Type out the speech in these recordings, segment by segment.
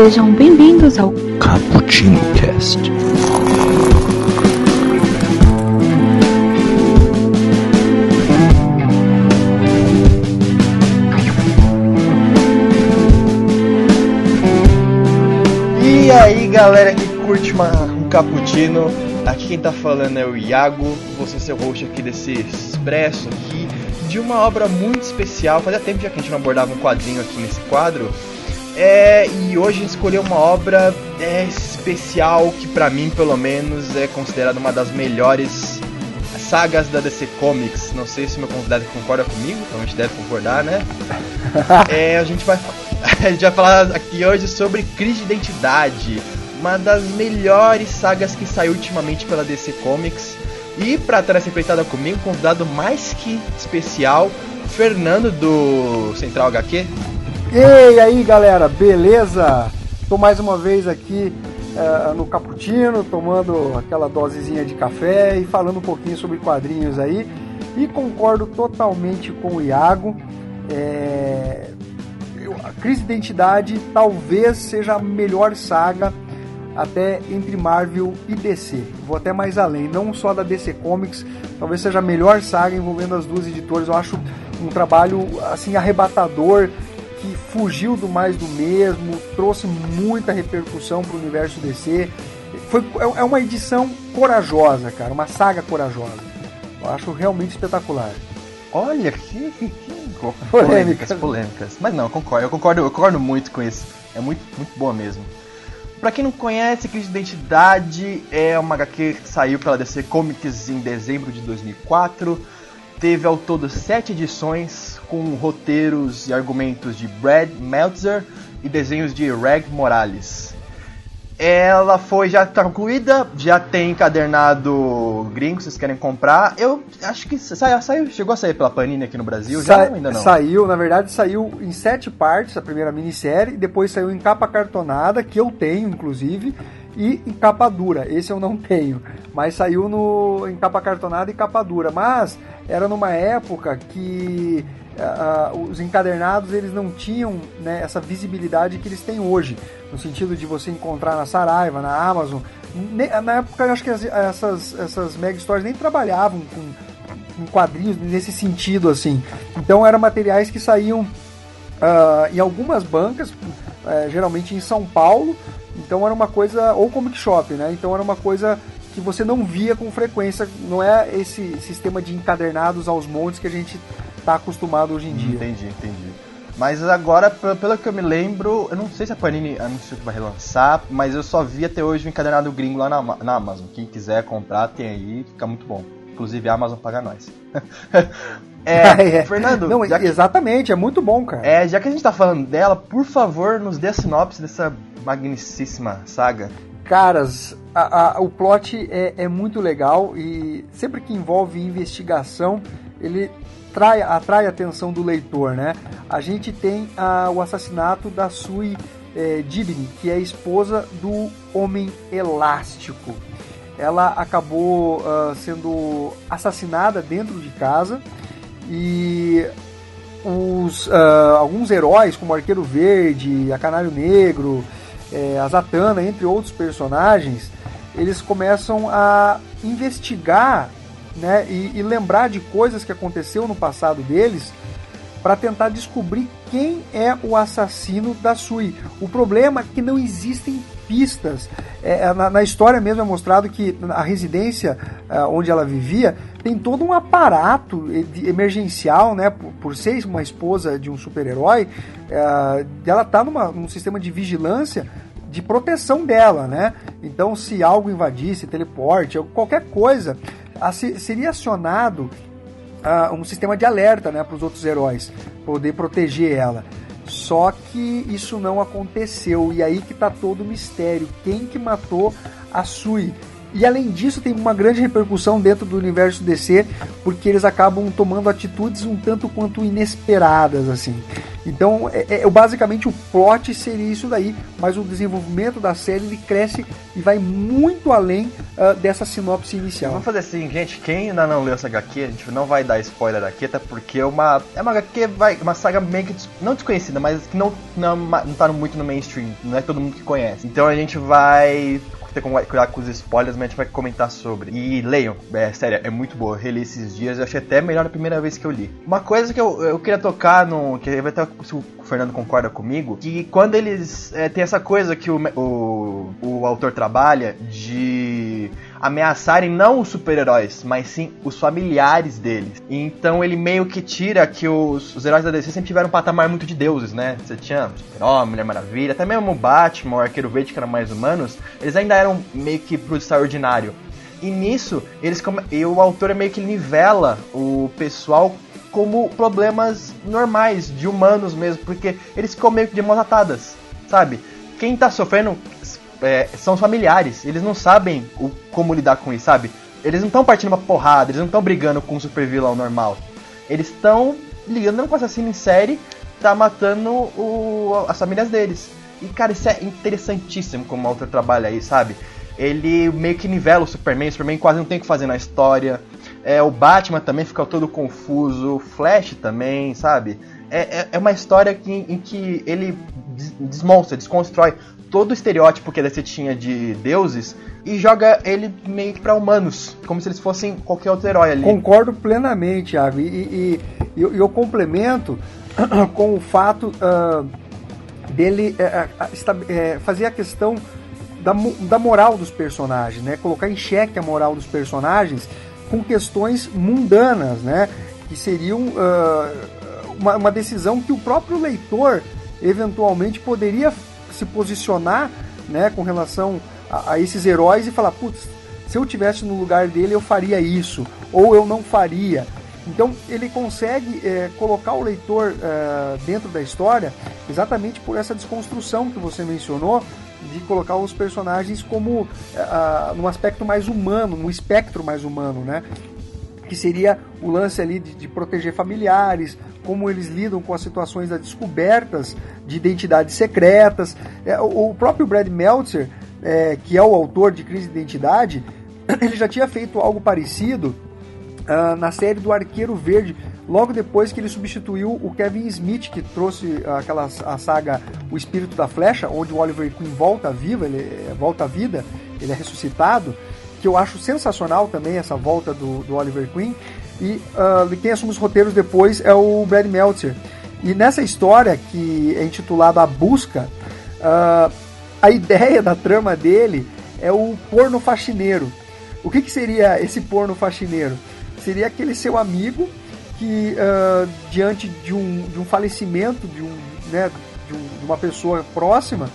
Sejam bem-vindos ao Cappuccino Cast. E aí galera que curte uma, um cappuccino, aqui quem tá falando é o Iago, vou ser seu host aqui desse expresso aqui, de uma obra muito especial, fazia tempo já que a gente não abordava um quadrinho aqui nesse quadro, é, e hoje escolheu uma obra é, especial que pra mim pelo menos é considerada uma das melhores sagas da DC Comics, não sei se meu convidado concorda comigo, então a gente deve concordar, né? É, a gente vai a gente vai falar aqui hoje sobre Crise de Identidade, uma das melhores sagas que saiu ultimamente pela DC Comics. E para estar nessa empreitada comigo, convidado mais que especial, Fernando do Central HQ. E aí galera, beleza? Estou mais uma vez aqui uh, no Cappuccino, tomando aquela dosezinha de café e falando um pouquinho sobre quadrinhos aí. E concordo totalmente com o Iago. É, a Crise de Identidade talvez seja a melhor saga até entre Marvel e DC. Vou até mais além, não só da DC Comics, talvez seja a melhor saga envolvendo as duas editoras. Eu acho um trabalho assim arrebatador que fugiu do mais do mesmo, trouxe muita repercussão para o universo DC. Foi, é uma edição corajosa, cara, uma saga corajosa. Eu acho realmente espetacular. Olha que, que, que polêmicas, polêmicas. Mas não, eu concordo, eu concordo, eu concordo muito com isso. É muito, muito boa mesmo. Pra quem não conhece, Crise de Identidade é uma HQ que saiu pela DC Comics em dezembro de 2004. Teve ao todo sete edições com roteiros e argumentos de Brad Meltzer e desenhos de Reg Morales. Ela foi já tá concluída, já tem encadernado gringo, vocês querem comprar. Eu acho que saiu, saiu chegou a sair pela Panini aqui no Brasil, Sa já ainda não? Saiu, na verdade saiu em sete partes, a primeira minissérie, depois saiu em capa cartonada, que eu tenho inclusive, e em capa dura. Esse eu não tenho, mas saiu no, em capa cartonada e capa dura. Mas era numa época que uh, os encadernados eles não tinham né, essa visibilidade que eles têm hoje, no sentido de você encontrar na Saraiva, na Amazon. Na época, eu acho que essas, essas mega stores nem trabalhavam com, com quadrinhos nesse sentido assim. Então, eram materiais que saíam uh, em algumas bancas, uh, geralmente em São Paulo. Então, era uma coisa, ou comic shop, né? Então, era uma coisa que você não via com frequência. Não é esse sistema de encadernados aos montes que a gente está acostumado hoje em dia. Entendi, entendi. Mas agora, pelo que eu me lembro, eu não sei se a Panini anunciou que vai relançar, mas eu só vi até hoje o encadernado gringo lá na, na Amazon. Quem quiser comprar, tem aí, fica muito bom. Inclusive a Amazon paga nós. é, é, Fernando. Não, que, exatamente, é muito bom, cara. É, já que a gente tá falando dela, por favor, nos dê a sinopse dessa magnífica saga. Caras, a, a, o plot é, é muito legal e sempre que envolve investigação, ele atrai, atrai a atenção do leitor, né? A gente tem ah, o assassinato da Sui eh, que é a esposa do Homem Elástico. Ela acabou ah, sendo assassinada dentro de casa e os, ah, alguns heróis, como Arqueiro Verde, a Canário Negro, eh, a Zatanna, entre outros personagens, eles começam a investigar né, e, e lembrar de coisas que aconteceu no passado deles para tentar descobrir quem é o assassino da Sui. O problema é que não existem pistas. É, é na, na, história mesmo é mostrado que a residência é, onde ela vivia tem todo um aparato emergencial, né? Por, por ser uma esposa de um super-herói, é, ela está num sistema de vigilância de proteção dela, né? Então, se algo invadisse, teleporte, qualquer coisa, seria acionado uh, um sistema de alerta né, para os outros heróis, poder proteger ela. Só que isso não aconteceu e aí que está todo o mistério. Quem que matou a Sui? E além disso, tem uma grande repercussão dentro do universo DC, porque eles acabam tomando atitudes um tanto quanto inesperadas, assim. Então, é, é, basicamente o plot seria isso daí, mas o desenvolvimento da série ele cresce e vai muito além uh, dessa sinopse inicial. Vamos fazer assim, gente, quem ainda não leu essa HQ, a gente não vai dar spoiler aqui, até porque é uma, é uma HQ, vai, uma saga meio que não desconhecida, mas que não, não, não tá muito no mainstream, não é todo mundo que conhece. Então a gente vai ter que cuidar com os spoilers, mas a gente vai comentar sobre. E leiam, é sério, é muito boa. Eu reli esses dias, eu achei até melhor a primeira vez que eu li. Uma coisa que eu, eu queria tocar no. que até se o Fernando concorda comigo, que quando eles. É, tem essa coisa que o, o, o autor trabalha de ameaçarem não os super-heróis, mas sim os familiares deles. Então ele meio que tira que os, os heróis da DC sempre tiveram um patamar muito de deuses, né? Você tinha Super-Homem, Mulher Maravilha, até mesmo o Batman, o Arqueiro Verde, que eram mais humanos, eles ainda eram meio que pro extraordinário. E nisso, eles e o autor meio que nivela o pessoal como problemas normais, de humanos mesmo, porque eles ficam meio que de mãos atadas, sabe? Quem tá sofrendo é, são familiares. Eles não sabem o, como lidar com isso, sabe? Eles não estão partindo uma porrada, eles não estão brigando com um super vilão normal. Eles estão ligando com assassino em série, tá matando o, as famílias deles. E, cara, isso é interessantíssimo como o autor trabalha aí, sabe? Ele meio que nivela o Superman, o Superman quase não tem o que fazer na história. É, o Batman também fica todo confuso, o Flash também, sabe? É, é, é uma história que, em que ele desmonstra, desconstrói todo o estereótipo que a DC tinha de deuses e joga ele meio que pra humanos, como se eles fossem qualquer outro herói ali. Concordo plenamente, Thiago, e, e, e eu, eu, complemento com o fato uh, dele uh, fazer a questão da, da moral dos personagens, né? Colocar em xeque a moral dos personagens com questões mundanas, né? Que seriam uh, uma, uma decisão que o próprio leitor eventualmente poderia se posicionar né, com relação a, a esses heróis e falar, putz, se eu tivesse no lugar dele eu faria isso, ou eu não faria. Então ele consegue é, colocar o leitor é, dentro da história exatamente por essa desconstrução que você mencionou de colocar os personagens como é, num aspecto mais humano, num espectro mais humano, né? Que seria o lance ali de, de proteger familiares, como eles lidam com as situações das descobertas de identidades secretas. É, o próprio Brad Meltzer, é, que é o autor de Crise de Identidade, ele já tinha feito algo parecido uh, na série do Arqueiro Verde, logo depois que ele substituiu o Kevin Smith, que trouxe aquela a saga O Espírito da Flecha, onde o Oliver Queen volta viva, ele é, volta à vida, ele é ressuscitado, que eu acho sensacional também essa volta do, do Oliver Queen. E uh, quem assume os roteiros depois é o Brad Meltzer. E nessa história, que é intitulada A Busca, uh, a ideia da trama dele é o porno faxineiro. O que, que seria esse porno faxineiro? Seria aquele seu amigo que, uh, diante de um, de um falecimento de, um, né, de, um, de uma pessoa próxima,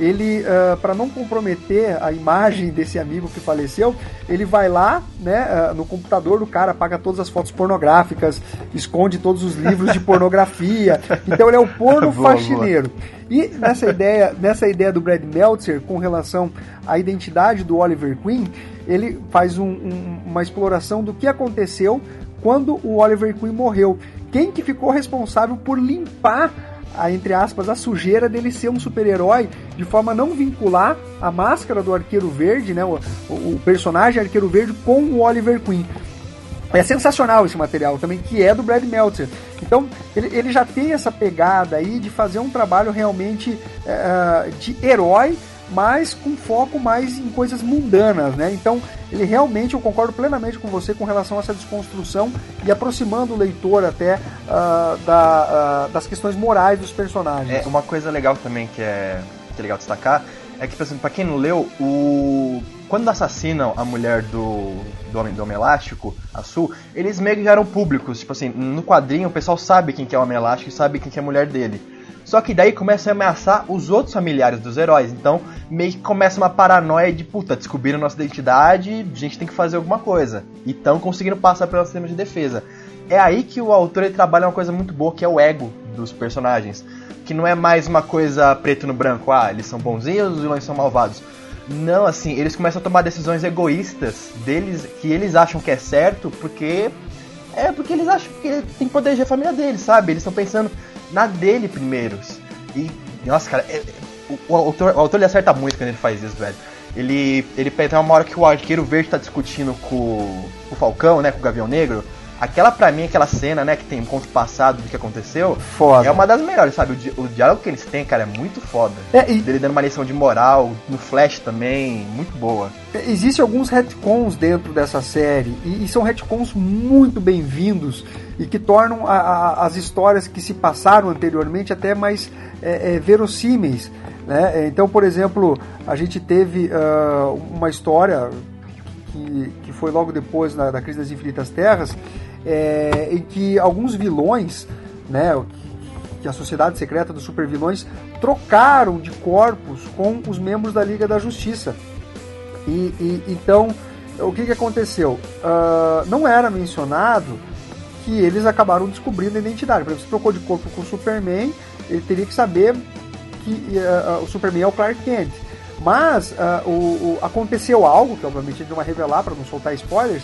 ele, uh, ah, para não comprometer a imagem desse amigo que faleceu, ele vai lá, né, uh, no computador do cara, apaga todas as fotos pornográficas, esconde todos os livros de pornografia. Então ele é o porno boa, faxineiro. Boa. E nessa ideia, nessa ideia do Brad Meltzer com relação à identidade do Oliver Queen, ele faz um, um, uma exploração do que aconteceu quando o Oliver Queen morreu. Quem que ficou responsável por limpar a, entre aspas, a sujeira dele ser um super-herói de forma a não vincular a máscara do Arqueiro Verde, né, o, o personagem Arqueiro Verde com o Oliver Queen. É sensacional esse material também, que é do Brad Meltzer. Então, ele, ele já tem essa pegada aí de fazer um trabalho realmente uh, de herói, mas com foco mais em coisas mundanas, né? Então, ele realmente, eu concordo plenamente com você com relação a essa desconstrução e aproximando o leitor até uh, da, uh, das questões morais dos personagens. É, uma coisa legal também que é, que é legal destacar é que, por exemplo, pra quem não leu, o... quando assassinam a mulher do, do, Homem, do Homem Elástico, a Sul, eles meio que já eram públicos. Tipo assim, no quadrinho o pessoal sabe quem que é o Homem Elástico e sabe quem que é a mulher dele. Só que daí começa a ameaçar os outros familiares dos heróis. Então, meio que começa uma paranoia de puta, descobriram nossa identidade, a gente tem que fazer alguma coisa. E estão conseguindo passar pelo sistema de defesa. É aí que o autor trabalha uma coisa muito boa, que é o ego dos personagens. Que não é mais uma coisa preto no branco, ah, eles são bonzinhos, os vilões são malvados. Não, assim, eles começam a tomar decisões egoístas deles, que eles acham que é certo, porque. É porque eles acham que tem que proteger a família deles, sabe? Eles estão pensando na dele primeiros. E, nossa, cara, é, o, o, autor, o autor ele acerta muito quando ele faz isso, velho. Ele, ele tem uma hora que o Arqueiro Verde tá discutindo com, com o Falcão, né, com o Gavião Negro. Aquela pra mim, aquela cena, né, que tem um conto passado do que aconteceu, Foda. é uma das melhores, sabe? O, di o diálogo que eles têm, cara, é muito foda. É, e- Dele dando uma lição de moral, no Flash também, muito boa. Existem alguns retcons dentro dessa série e, e são retcons muito bem-vindos e que tornam a- a- as histórias que se passaram anteriormente até mais é, é, verossímeis. Né? Então, por exemplo, a gente teve ah, uma história que, que foi logo depois na, da crise das infinitas terras, é, em que alguns vilões, né, que a sociedade secreta dos supervilões trocaram de corpos com os membros da Liga da Justiça. E, e- então, o que, que aconteceu? Ah, não era mencionado que eles acabaram descobrindo a identidade. Por exemplo, se trocou de corpo com o Superman, ele teria que saber que ah, o Superman é o Clark Kent. Mas ah, o, o- aconteceu algo, que obviamente ele não vai revelar para não soltar spoilers,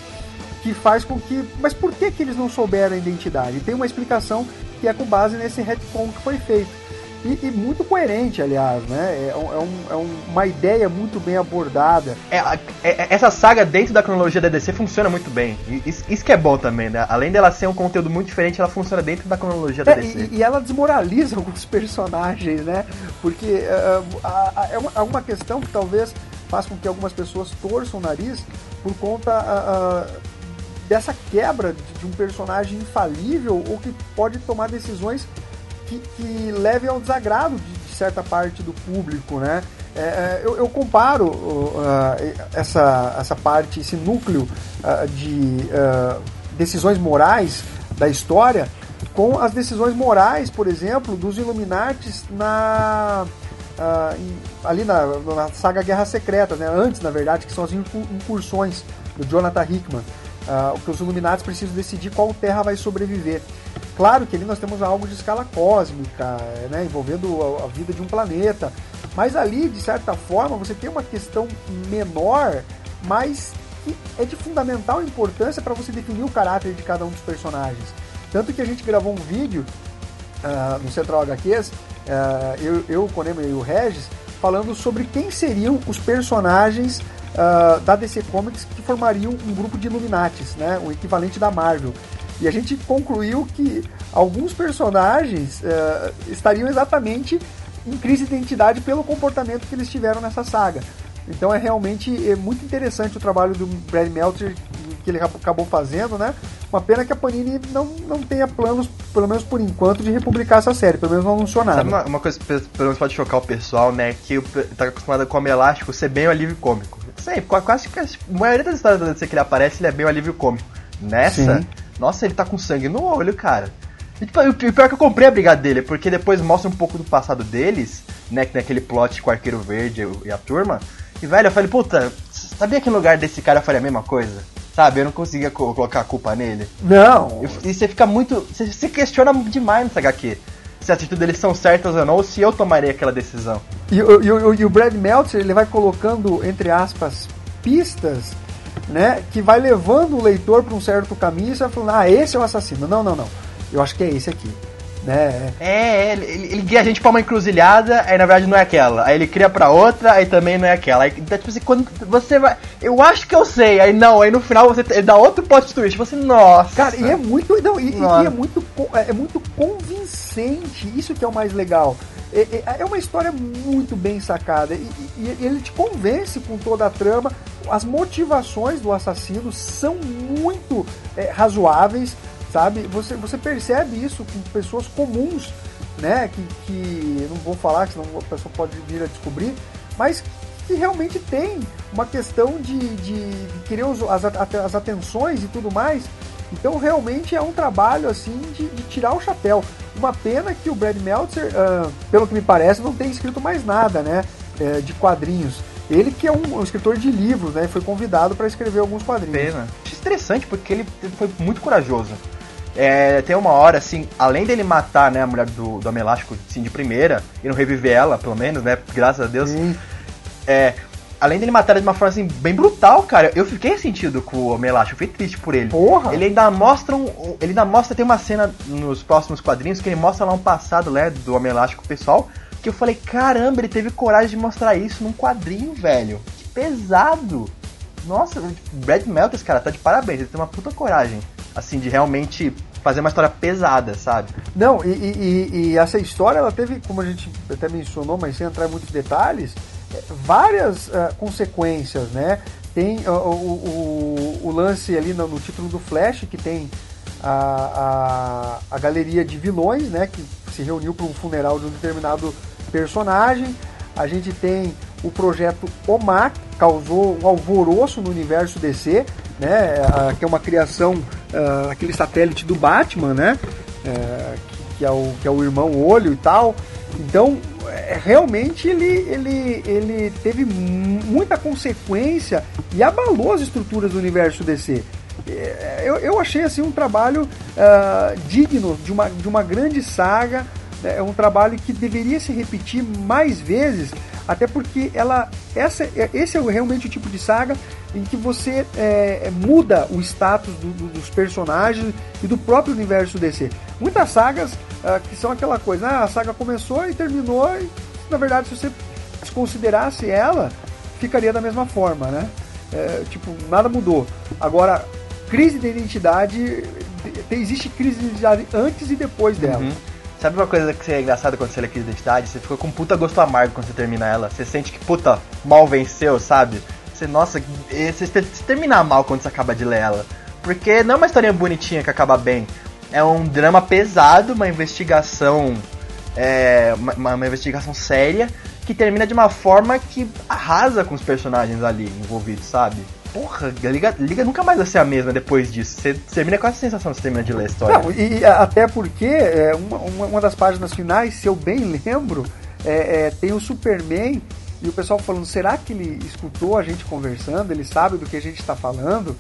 que faz com que. Mas por que, que eles não souberam a identidade? E tem uma explicação que é com base nesse retcon que foi feito. E, e muito coerente, aliás, né? É, um- é um- é um- uma ideia muito bem abordada. É, a- é- essa saga dentro da cronologia da DC funciona muito bem. Isso, isso que é bom também, né? Além dela ser um conteúdo muito diferente, ela funciona dentro da cronologia da É, DC. e, e ela desmoraliza alguns personagens, né? Porque é uma, é uma questão que talvez faça com que algumas pessoas torçam o nariz por conta dessa quebra de, de um personagem infalível ou que pode tomar decisões que, que levem ao desagrado de, de certa parte do público, né? É, é, eu, eu comparo uh, essa, essa parte, esse núcleo ah, de ah, decisões morais da história com as decisões morais, por exemplo, dos Illuminates na ah, em- ali na, na saga Guerra Secreta, né? antes, na verdade, que são as incu- incursões do Jonathan Hickman, ah, que os Illuminates precisam decidir qual terra vai sobreviver. Claro que ali nós temos algo de escala cósmica, né? envolvendo a, a vida de um planeta, mas ali, de certa forma, você tem uma questão menor, mas que é de fundamental importância para você definir o caráter de cada um dos personagens. Tanto que a gente gravou um vídeo ah, no Central HQs, ah, eu, eu, o Konema e o Regis, falando sobre quem seriam os personagens ah, da DC Comics que formariam um grupo de Illuminates, né, o equivalente da Marvel. E a gente concluiu que alguns personagens ah, estariam exatamente em crise de identidade pelo comportamento que eles tiveram nessa saga. Então é realmente é muito interessante o trabalho do Brad Meltzer que ele acabou fazendo, né? Uma pena que a Panini não, não tenha planos, pelo menos por enquanto, de republicar essa série. Pelo menos não anunciou nada. Sabe uma, uma coisa que pelo menos pode chocar o pessoal, né? Que tá acostumado com o Elástico ser bem o alívio cômico. Sei, qua- quase que a maioria das histórias da DC que ele aparece, ele é bem o alívio cômico. Nessa, Sim. nossa, ele tá com sangue no olho, cara. E, tipo, o pior é que eu comprei a briga dele, porque depois mostra um pouco do passado deles, né? Que tem aquele plot com o Arqueiro Verde e a turma. E, velho, eu falei, puta, sabia que no lugar desse cara eu faria a mesma coisa? Sabe, eu não conseguia co- colocar a culpa nele. Não, E, e você fica muito. Você se questiona demais nessa HQ. Se as atitudes deles são certas ou não, ou se eu tomaria aquela decisão. E, e o- e o Brad Meltzer ele vai colocando, entre aspas, pistas, né? Que vai levando o leitor para um certo caminho e você vai falando, ah, esse é o assassino. Não, não, não. Eu acho que é esse aqui. Né? É, ele, ele, ele guia a gente pra uma encruzilhada, aí na verdade não é aquela. Aí ele cria pra outra, aí também não é aquela. Aí, então, tipo assim, quando você vai. Eu acho que eu sei, aí não, aí no final você dá outro plot twist. Você, nossa. Cara, e é muito, não, e, e- e é muito, é é muito convincente. Isso que é o mais legal. É, é- é uma história muito bem sacada e, e- e ele te convence com toda a trama. As motivações do assassino são muito é, razoáveis, sabe? Você, você percebe isso com pessoas comuns, né? Que, que não vou falar, senão a pessoa pode vir a descobrir, mas que realmente tem uma questão de, de querer os- as, as atenções e tudo mais. Então realmente é um trabalho assim de, de tirar o chapéu. Uma pena que o Brad Meltzer, ah, pelo que me parece, não tem escrito mais nada, né, eh, de quadrinhos. Ele que é um, um escritor de livros, né, foi convidado para escrever alguns quadrinhos. pena. Acho interessante porque ele foi muito corajoso. É, tem uma hora, assim, além dele matar né, a mulher do, do Homem Elástico assim, de primeira, e não reviver ela, pelo menos, né? Graças a Deus. É, além dele matar ele de uma forma assim, bem brutal, cara, eu fiquei sentido com o Homem Elástico, eu fiquei triste por ele. Porra! Ele ainda mostra um, Ele ainda mostra, tem uma cena nos próximos quadrinhos que ele mostra lá um passado, né, do Homem Elástico pessoal, que eu falei, caramba, ele teve coragem de mostrar isso num quadrinho, velho. Que pesado! Nossa, o Brad Melters, cara, tá de parabéns, ele tem uma puta coragem, assim, de realmente fazer uma história pesada, sabe? Não, e, e, e, essa história, ela teve, como a gente até mencionou, mas sem entrar em muitos detalhes, é, várias uh, consequências, né? Tem uh, o, o, o, lance ali no, no, título do Flash, que tem a, a, a galeria de vilões, né? Que se reuniu para um funeral de um determinado personagem. A gente tem o projeto que causou um alvoroço no universo DC, né? que é uma criação, uh, aquele satélite do Batman, né? Uh, que, é o, que é o irmão Olho e tal. Então, é, realmente ele, ele, ele teve muita consequência e abalou as estruturas do universo DC. É, eu, eu achei assim um trabalho uh, digno de uma, de uma grande saga, é um trabalho que deveria se repetir mais vezes, até porque ela, essa, esse é realmente o tipo de saga em que você é, muda o status do, do, dos personagens e do próprio universo DC. Muitas sagas uh, que são aquela coisa, ah, a saga começou e terminou, e na verdade, se você desconsiderasse ela, ficaria da mesma forma, né? É, tipo, nada mudou. Agora, crise de identidade, existe crise de identidade antes e depois dela. Uhum. Sabe uma coisa que é engraçada quando você lê crise de identidade? Você fica com um puta gosto amargo quando você termina ela. Você sente que, puta, mal venceu, sabe? Você, nossa, você, você termina mal quando você acaba de ler ela. Porque não é uma historinha bonitinha que acaba bem. É um drama pesado, uma investigação. É, uma, uma investigação séria que termina de uma forma que arrasa com os personagens ali envolvidos, sabe? Porra, a Liga, Liga nunca mais vai ser a mesma depois disso. Você termina com essa sensação que você termina de ler a história. Não, e, até porque é, uma, uma, das páginas finais, se eu bem lembro, é, é, tem o Superman e o pessoal falando, será que ele escutou a gente conversando? Ele sabe do que a gente está falando?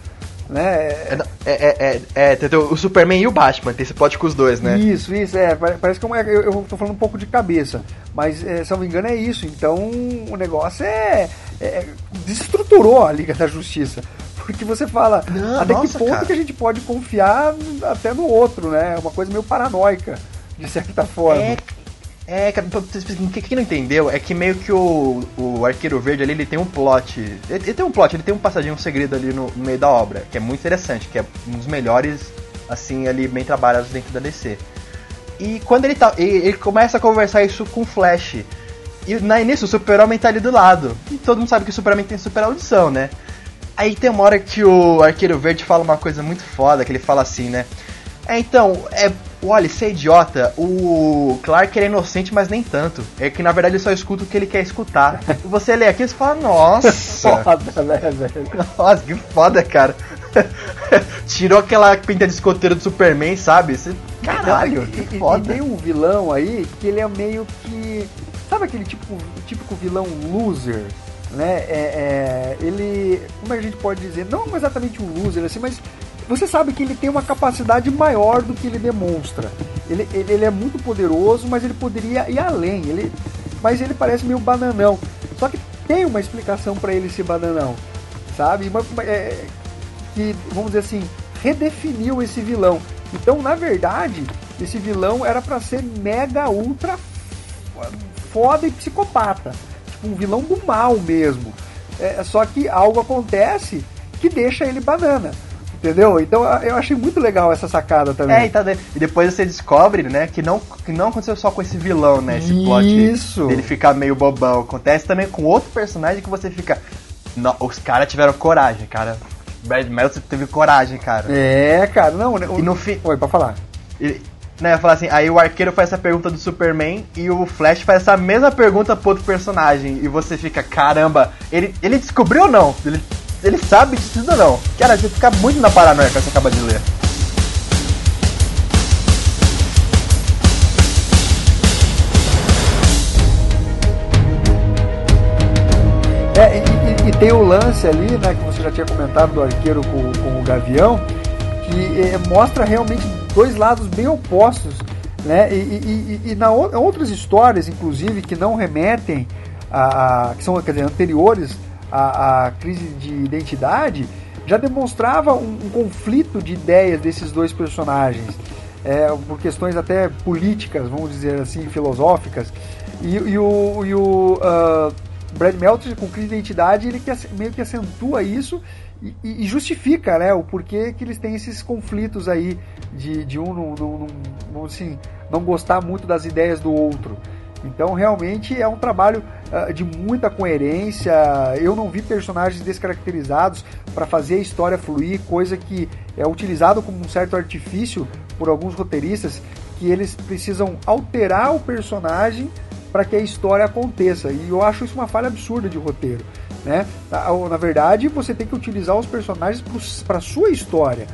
Né? É, é, é, é, é o Superman e o Batman, tem esse plot com os dois, né? Isso, isso, é. Parece que eu, eu tô falando um pouco de cabeça, mas é, se eu não me engano é isso. Então o negócio é, é desestruturou a Liga da Justiça. Porque você fala, não, até nossa, que ponto cara. que a gente pode confiar até no outro, né? É uma coisa meio paranoica, de certa forma. É, é, cara, quem não entendeu é que meio que o, o Arqueiro Verde ali, ele tem um plot. Ele, ele tem um plot, ele tem um passadinho, um segredo ali no, no, meio da obra, que é muito interessante, que é um dos melhores, assim, ali, bem trabalhados dentro da DC. E quando ele tá. Ele, ele começa a conversar isso com o Flash. E na início o Super-Homem tá ali do lado. E todo mundo sabe que o Super-Homem tem super audição, né? Aí tem uma hora que o Arqueiro Verde fala uma coisa muito foda, que ele fala assim, né? É, então, é, olha, você é idiota, o Clark é inocente, mas nem tanto. É que na verdade ele só escuta o que ele quer escutar. você lê aqui e fala, nossa. foda, né, velho? Nossa, que foda, cara. Tirou aquela pinta de escoteiro do Superman, sabe? Você, caralho, e, que foda. E, e tem um vilão aí que ele é meio que. Sabe aquele tipo, típico vilão loser? Né? É, é, ele. Como a gente pode dizer? Não exatamente um loser, assim, mas você sabe que ele tem uma capacidade maior do que ele demonstra. Ele, ele, ele é muito poderoso, mas ele poderia ir além. Ele, mas ele parece meio bananão. Só que tem uma explicação para ele ser bananão, sabe? Uma, é, que, vamos dizer assim, redefiniu esse vilão. Então, na verdade, esse vilão era para ser mega ultra foda e psicopata. Tipo, um vilão do mal mesmo. É, só que algo acontece que deixa ele banana. Entendeu? Então eu achei muito legal essa sacada também. É, e, tá, e depois você descobre, né, que não, que não aconteceu só com esse vilão, né? Esse plot Isso. dele ficar meio bobão. Acontece também com outro personagem que você fica. Não, os caras tiveram coragem, cara. Brad Meltzer teve coragem, cara. É, cara, não. Né, o... E no fim. Oi, pra falar. Ele, né, falar assim, aí o arqueiro faz essa pergunta do Superman e o Flash faz essa mesma pergunta pro outro personagem. E você fica, caramba, ele, ele descobriu ou não? Ele ele sabe disso ou não. Cara, você fica muito na paranoia que você acaba de ler. É, e, e, e, tem o lance ali, né, que você já tinha comentado do arqueiro com, com o Gavião, que é, mostra realmente dois lados bem opostos, né, e, e, na outras histórias, inclusive, que não remetem a, a, que são quer dizer, anteriores a, a crise de identidade, já demonstrava um, um, conflito de ideias desses dois personagens, é, por questões até políticas, vamos dizer assim, filosóficas. E, e o, e o uh, Brad Meltzer, com crise de identidade, ele que, meio que acentua isso e, e, justifica né, o porquê que eles têm esses conflitos aí de, de um não, não, não, assim, não gostar muito das ideias do outro. Então, realmente é um trabalho uh, de muita coerência. Eu não vi personagens descaracterizados para fazer a história fluir, coisa que é utilizado como um certo artifício por alguns roteiristas, que eles precisam alterar o personagem para que a história aconteça. E eu acho isso uma falha absurda de roteiro. Né? Na verdade, você tem que utilizar os personagens para sua história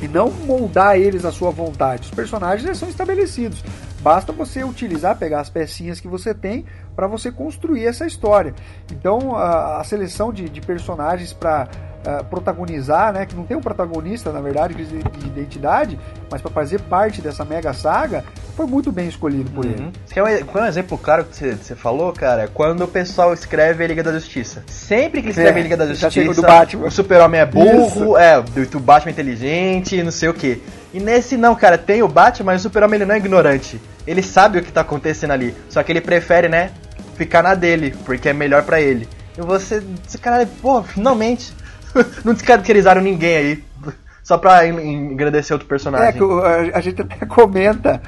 e não moldar eles à sua vontade. Os personagens são estabelecidos. Basta você utilizar, pegar as pecinhas que você tem para você construir essa história. Então, a, a seleção de, de personagens para uh, protagonizar, né, que não tem um protagonista, na verdade, de, de identidade, mas para fazer parte dessa mega saga, foi muito bem escolhido por uhum. ele. Quer um, um exemplo claro que você, você falou, cara? Quando o pessoal escreve a Liga da Justiça. Sempre que escreve é, a Liga da Justiça, o super-homem é burro, Isso. é, o Batman é inteligente, não sei o que. E nesse não, cara, tem o Batman, mas o super-homem ele não é ignorante. Ele sabe o que tá acontecendo ali. Só que ele prefere, né, ficar na dele, porque é melhor para ele. E você, esse cara, pô, finalmente, não descaracterizaram ninguém aí. Só pra engrandecer outro personagem. É, a, gente até comenta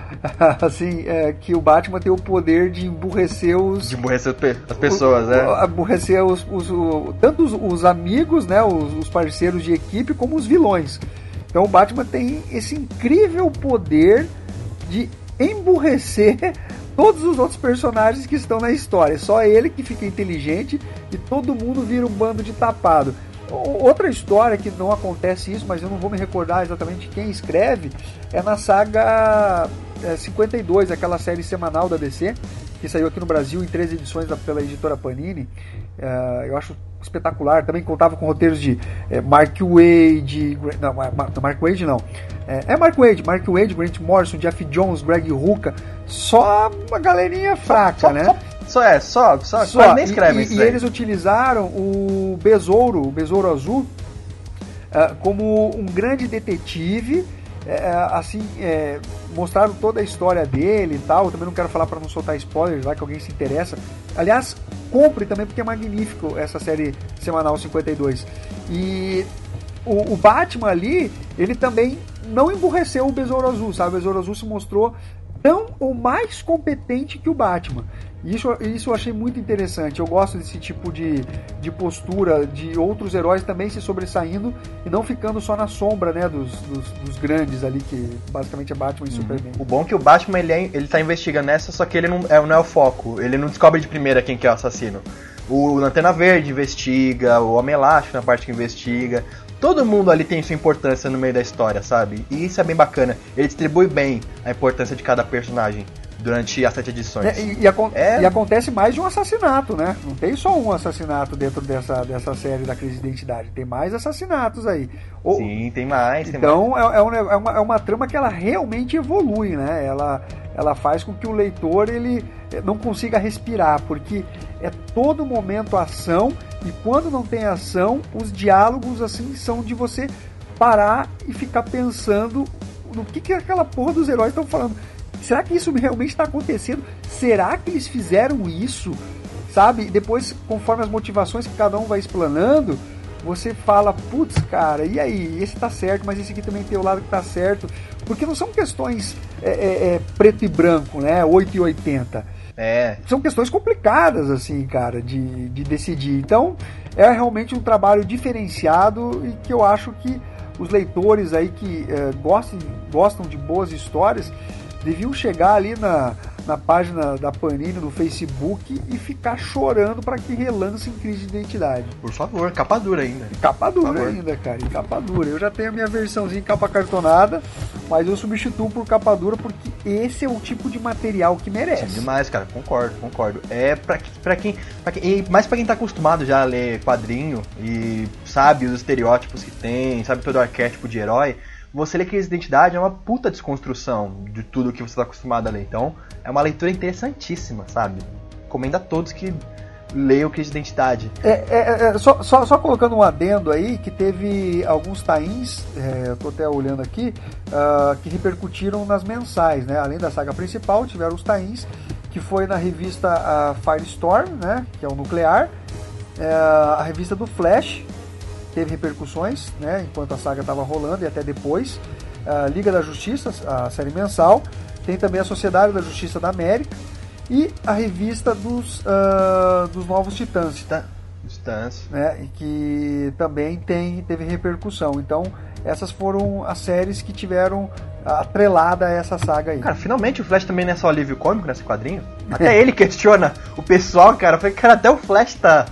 assim, é, que o Batman tem o poder de emburrecer os. De emburrecer as pessoas, né? Emburrecer os, os, os, tanto os, os, amigos, né? Os, os parceiros de equipe, como os vilões. Então o Batman tem esse incrível poder de emburrecer todos os outros personagens que estão na história. Só ele que fica inteligente e todo mundo vira um bando de tapado. Outra história que não acontece isso, mas eu não vou me recordar exatamente quem escreve, é na saga 52, é, aquela série semanal da DC, que saiu aqui no Brasil em três edições pela editora Panini. É, eu acho espetacular. Também contava com roteiros de é, Mark Wade. Não, Mark Wade não. É, Mark Wade, Mark Wade, Grant Morrison, Jeff Jones, Greg Rucka. Só uma galerinha fraca, só, né? Só só é, só, só, só nem escreve E, e eles utilizaram o Besouro, o Besouro Azul, uh, como um grande detetive. Uh, assim, uh, mostraram toda a história dele e tal. Eu também não quero falar para não soltar spoilers, vai que alguém se interessa. Aliás, compre também porque é magnífico essa série semanal 52. E o, o Batman ali, ele também não emburreceu o Besouro Azul, sabe? O Besouro Azul se mostrou tão ou mais competente que o Batman. Isso, isso eu achei muito interessante. Eu gosto desse tipo de, de postura de outros heróis também se sobressaindo e não ficando só na sombra né, dos, dos, dos grandes ali, que basicamente é Batman e uhum. Superman. O bom é que o Batman ele, é, ele tá investigando nessa, só que ele não é, não é o foco. Ele não descobre de primeira quem que é o assassino. O Lanterna Verde investiga, o Homem Elástico na parte que investiga. Todo mundo ali tem sua importância no meio da história, sabe? E isso é bem bacana. Ele distribui bem a importância de cada personagem durante as sete edições. É, e, e, é... e, acontece mais de um assassinato, né? Não tem só um assassinato dentro dessa, dessa série da crise de identidade, tem mais assassinatos aí. Ou, Sim, tem mais. Então tem mais. É, é, é, uma, é uma trama que ela realmente evolui, né? Ela, ela faz com que o leitor ele não consiga respirar, porque é todo momento ação e quando não tem ação, os diálogos assim são de você parar e ficar pensando no que, que aquela porra dos heróis estão falando será que isso realmente está acontecendo? Será que eles fizeram isso? Sabe? Depois, conforme as motivações que cada um vai explanando, você fala, putz, cara, e aí? Esse tá certo, mas esse aqui também tem o lado que tá certo. Porque não são questões é, é, é, preto e branco, né? 8 e 80. É. São questões complicadas, assim, cara, de, de decidir. Então, é realmente um trabalho diferenciado e que eu acho que os leitores aí que é, gostem, gostam de boas histórias deviam chegar ali na, na página da Panini no Facebook e ficar chorando para que relance em crise de identidade. Por favor, capa dura ainda. capa dura ainda, cara. E capa dura. Eu já tenho a minha versãozinha em capa cartonada, mas eu substituo por capa dura porque esse é o tipo de material que merece. Sim, demais, cara. Concordo, concordo. É para pra quem, pra quem. Mais para quem tá acostumado já a ler quadrinho e sabe os estereótipos que tem, sabe todo o arquétipo de herói você ler Crise de Identidade é uma puta desconstrução de tudo que você está acostumado a ler. Então, é uma leitura interessantíssima, sabe? Recomendo a todos que leiam Crise de Identidade. É, é, é, só, só, só, colocando um adendo aí, que teve alguns tains, é, eu tô até olhando aqui, uh, que repercutiram nas mensais, né? Além da saga principal, tiveram os tains, que foi na revista uh, Firestorm, né? Que é o nuclear, uh, a revista do Flash, teve repercussões, né? Enquanto a saga estava rolando e até depois. Uh, Liga da Justiça, a série mensal, tem também a Sociedade da Justiça da América, e a revista dos, uh, dos Novos Titãs. Titãs. Né, que também tem, teve repercussão. Então, essas foram as séries que tiveram atrelada a essa saga aí. Cara, finalmente o Flash também não é só alívio cômico nesse quadrinho. Até ele questiona o pessoal, cara. Falei, cara, até o Flash tá.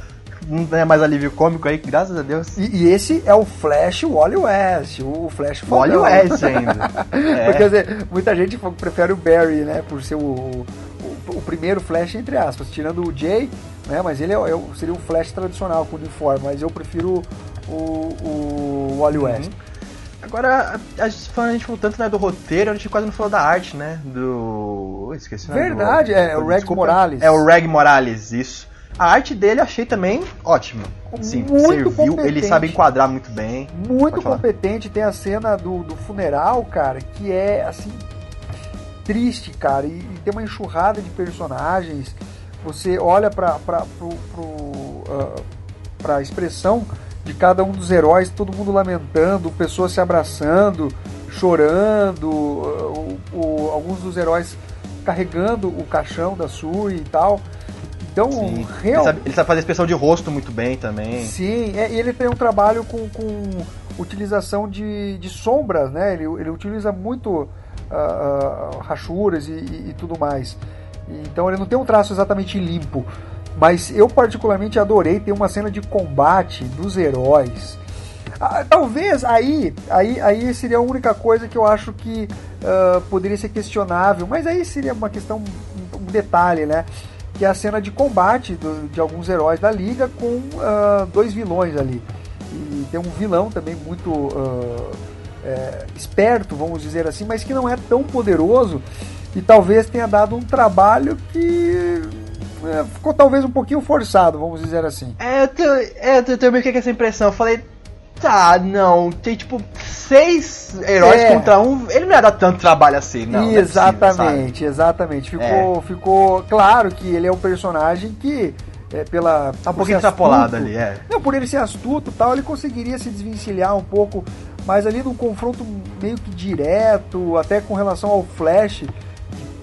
Não é mais alívio cômico aí, graças a Deus. E, e esse é o Flash Wally West, o Flash Wally West ainda. é. Porque, quer dizer, muita gente prefere o Barry, né, por ser o, o primeiro Flash, entre aspas, tirando o Jay, né? Mas ele é, é, seria o Flash tradicional com uniforme, mas eu prefiro o, o Wally uhum. West. Agora, a, a, a gente falou tanto né, do roteiro, a gente quase não falou da arte, né? Do. esqueci o nome. Verdade, é, o Reg Morales. É o Reg Morales, isso. A arte dele achei também ótima. Sim, muito serviu, competente. ele sabe enquadrar muito bem. Muito competente. Tem a cena do, do funeral, cara, que é assim triste, cara, e, e tem uma enxurrada de personagens. Você olha para para uh, a expressão de cada um dos heróis, todo mundo lamentando, pessoas se abraçando, chorando, uh, o, alguns dos heróis carregando o caixão da Sui e tal. Então, real... ele, sabe, ele sabe fazer expressão de rosto muito bem também. Sim, é, e ele tem um trabalho com, com utilização de, de sombras, né? Ele, ele utiliza muito uh, rachuras e, e, e, tudo mais. Então ele não tem um traço exatamente limpo. Mas eu particularmente adorei ter uma cena de combate dos heróis. Uh, talvez aí, aí, aí seria a única coisa que eu acho que uh, poderia ser questionável, mas aí seria uma questão, um detalhe, né? Que é a cena de combate do, de alguns heróis da liga com dois vilões ali. E tem um vilão também muito é, esperto, vamos dizer assim, mas que não é tão poderoso e talvez tenha dado um trabalho que é, ficou talvez um pouquinho forçado, vamos dizer assim. É, eu tenho, é, eu tenho meio que essa impressão. Eu falei, tá, não, tem tipo seis heróis é. contra um, ele não ia dar tanto trabalho assim, não. Exatamente, não é possível, exatamente. Ficou, é. ficou claro que ele é um personagem que é, pela. Tá um pouquinho extrapolado ali, é. Não, por ele ser astuto tal, ele conseguiria se desvencilhar um pouco mas ali num confronto meio que direto, até com relação ao Flash,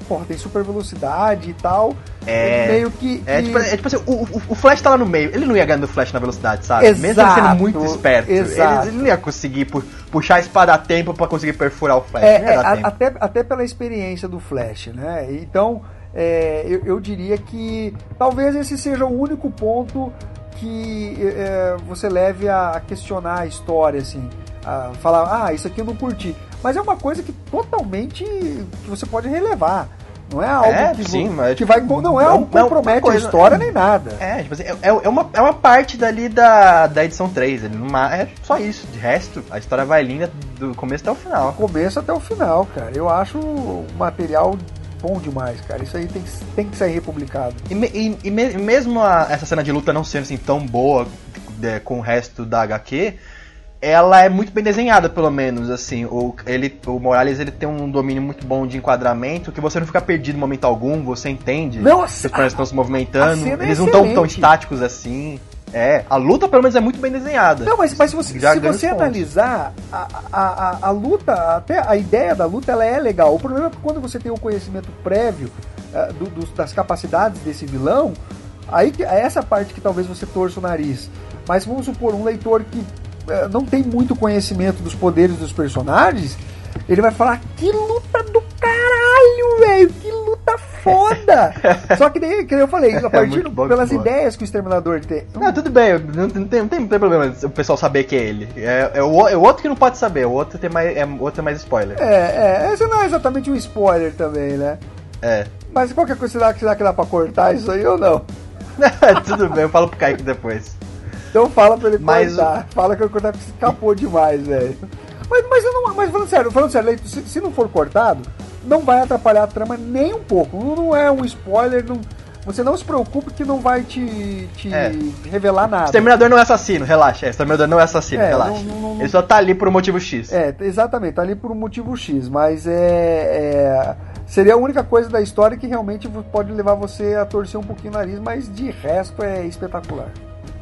porra, tem super velocidade e tal. É. Meio que. É, tipo, é tipo assim, o, o, o, Flash tá lá no meio, ele não ia ganhar do Flash na velocidade, sabe? Exato, Mesmo ele sendo muito esperto. Exato. Ele, ele não ia conseguir pu puxar a espada a tempo para conseguir perfurar o Flash. É, é a, até, até pela experiência do Flash, né? Então. É, eu, eu, diria que talvez esse seja o único ponto que é, você leve a questionar a história, assim a falar, ah, isso aqui eu não curti. Mas é uma coisa que totalmente que você pode relevar. Não é algo é, que, sim, mas, que vai. Não é algo que compromete coisa, a história nem nada. É, tipo assim, é, é, uma, é uma parte dali da, da edição 3. é só isso. De resto, a história vai linda do começo até o final. Do começo até o final, cara. Eu acho o material bom demais, cara. Isso aí tem que, tem que ser republicado. E, e, e mesmo a, essa cena de luta não sendo assim tão boa de, com o resto da HQ ela é muito bem desenhada, pelo menos, assim. O, ele, o Morales ele tem um domínio muito bom de enquadramento, que você não fica perdido em momento algum, você entende. Nossa, os personagens estão se movimentando, é eles é não estão tão estáticos assim. É, a luta pelo menos é muito bem desenhada. Não, mas, mas se você, se você analisar, a, a, a, a, luta, até a ideia da luta, ela é legal. O problema é que quando você tem o conhecimento prévio uh, do, do, das capacidades desse vilão, aí é essa parte que talvez você torça o nariz. Mas vamos supor, um leitor que não tem muito conhecimento dos poderes dos personagens, ele vai falar: que luta do caralho, velho! Que luta foda! Só que daí, que eu falei, a é partir é pelas ideias que o Exterminador tem. Não, tudo bem, não, não, tem, não, tem, não tem problema o pessoal saber que é ele. É, é, o, é o outro que não pode saber, o outro tem mais, é, outro é mais spoiler. É, é, esse não é exatamente um spoiler também, né? É. Mas qualquer coisa, será que, será que dá pra cortar isso aí ou não? tudo bem, eu falo pro Kaique depois. Então fala pra ele mas cortar. O... Fala que o cortar escapou demais, velho. Mas, mas, eu não, mas falando sério, falando sério, se, se, não for cortado, não vai atrapalhar a trama nem um pouco. Não, não é um spoiler, não, Você não se preocupe que não vai te, te É. revelar nada. Exterminador não é assassino, relaxa. É, Exterminador não é assassino, É, relaxa. não- não- não- Ele só tá ali por um motivo X. É, exatamente, tá ali por um motivo X, mas é, é- seria a única coisa da história que realmente pode levar você a torcer um pouquinho o nariz, mas de resto é espetacular.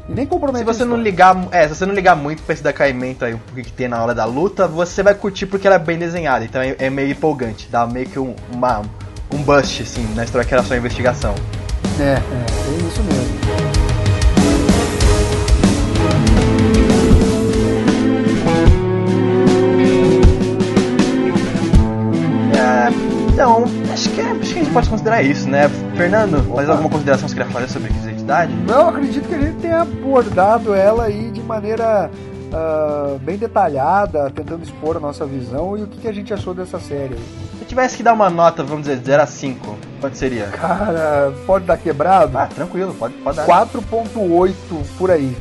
E nem compromete Se você não ligar, é, se você não ligar muito pra esse decaimento aí, o que tem na hora da luta, você vai curtir porque ela é bem desenhada, então é, é meio empolgante, dá meio que um, uma, um bust, assim, na história que era só investigação. É, é, é isso mesmo. É, então, acho que, acho que a gente pode considerar isso, né? Fernando, mais alguma consideração que você queria fazer sobre a Eu acredito que a gente tenha abordado ela aí de maneira ah, bem detalhada, tentando expor a nossa visão e o que, que a gente achou dessa série. Se eu tivesse que dar uma nota, vamos dizer, de 0 a 5, quanto seria? Cara, pode dar quebrado? Ah, tranquilo, pode, pode dar. 4.8 por aí.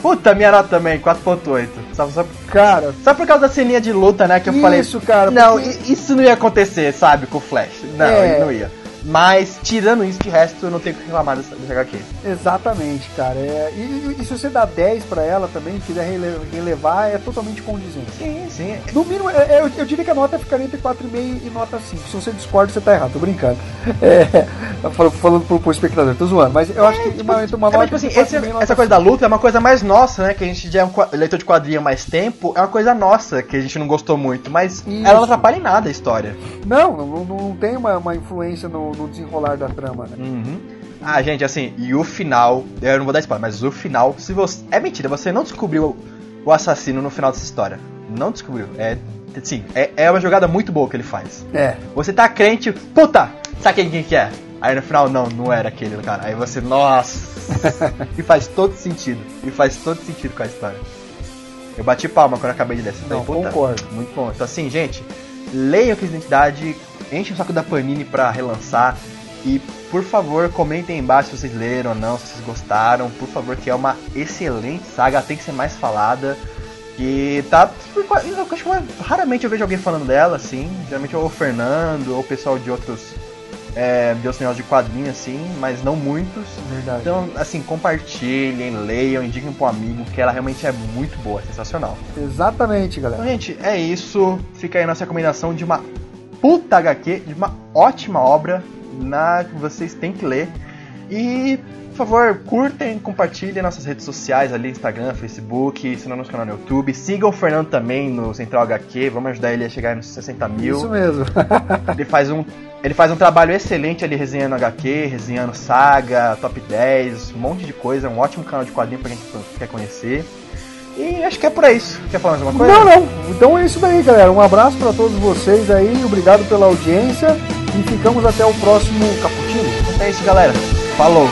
Puta, minha nota também, 4.8. Só, só, Cara, só por causa da ceninha de luta, né, que eu falei... Isso, cara, Não, porque- isso não ia acontecer, sabe, com o Flash. Não, É. não ia. Mas, tirando isso, de resto, eu não tenho o que reclamar dessa, dessa HQ. Exatamente, cara. É, e, e- se você dá 10 pra ela também, quiser rele- relevar, é totalmente condizente. Sim, sim. No mínimo, é- é, eu, eu diria que a nota ficaria entre 4,5 e nota 5. Se você discorda, você tá errado, tô brincando. É, falando, falando pro, pro espectador, tô zoando. Mas eu acho que uma, entre uma É, nota tipo assim, esse- 4,5 nota essa coisa da luta é uma coisa mais nossa, né? Que a gente já é um leitor de quadrinho há mais tempo, é uma coisa nossa, que a gente não gostou muito, mas Isso. ela não atrapalha em nada a história. Não, não, não, não tem uma, uma influência no, no desenrolar da trama, né? Uhum. Ah, gente, assim, e o final, eu não vou dar spoiler, mas o final, se você. É mentira, você não descobriu o assassino no final dessa história. Não descobriu. É. Sim, é, é uma jogada muito boa que ele faz. É, Você tá crente, puta, sabe quem, quem que é? Aí no final, não, não era aquele cara. Aí você, nossa. e faz todo sentido. E faz todo sentido com a história. Eu bati palma quando eu acabei de ler. Não, puta, concordo. Muito bom. Então assim, gente, leiam de Identidade, enchem o saco da Panini pra relançar. E, por favor, comentem embaixo se vocês leram ou não, se vocês gostaram. Por favor, que é uma excelente saga, tem que ser mais falada. E tá. Eu acho que raramente eu vejo alguém falando dela, assim. Geralmente ou o Fernando, ou o pessoal de outros. É, de outros negócios de quadrinhos, assim, mas não muitos. verdade. Então, assim, compartilhem, leiam, indiquem pro amigo, que ela realmente é muito boa, sensacional. Exatamente, Então, galera. gente, é isso. Fica aí a nossa recomendação de uma puta HQ, de uma ótima obra na que vocês têm que ler. E, por favor, curtem, compartilhem nossas redes sociais ali, Instagram, Facebook, se não no canal no YouTube. Sigam o Fernando também no Central HQ, vamos ajudar ele a chegar nos 60 mil. Isso mesmo. Ele faz um. Ele faz um trabalho excelente ali resenhando HQ, resenhando saga, top 10, um monte de coisa, um ótimo canal de quadrinho pra quem quer conhecer. E acho que é por isso. Quer falar mais alguma coisa? Não, não. Então é isso daí, galera. Um abraço pra todos vocês aí. Obrigado pela audiência. E ficamos até o próximo Caputino. Então é isso, galera. Falou!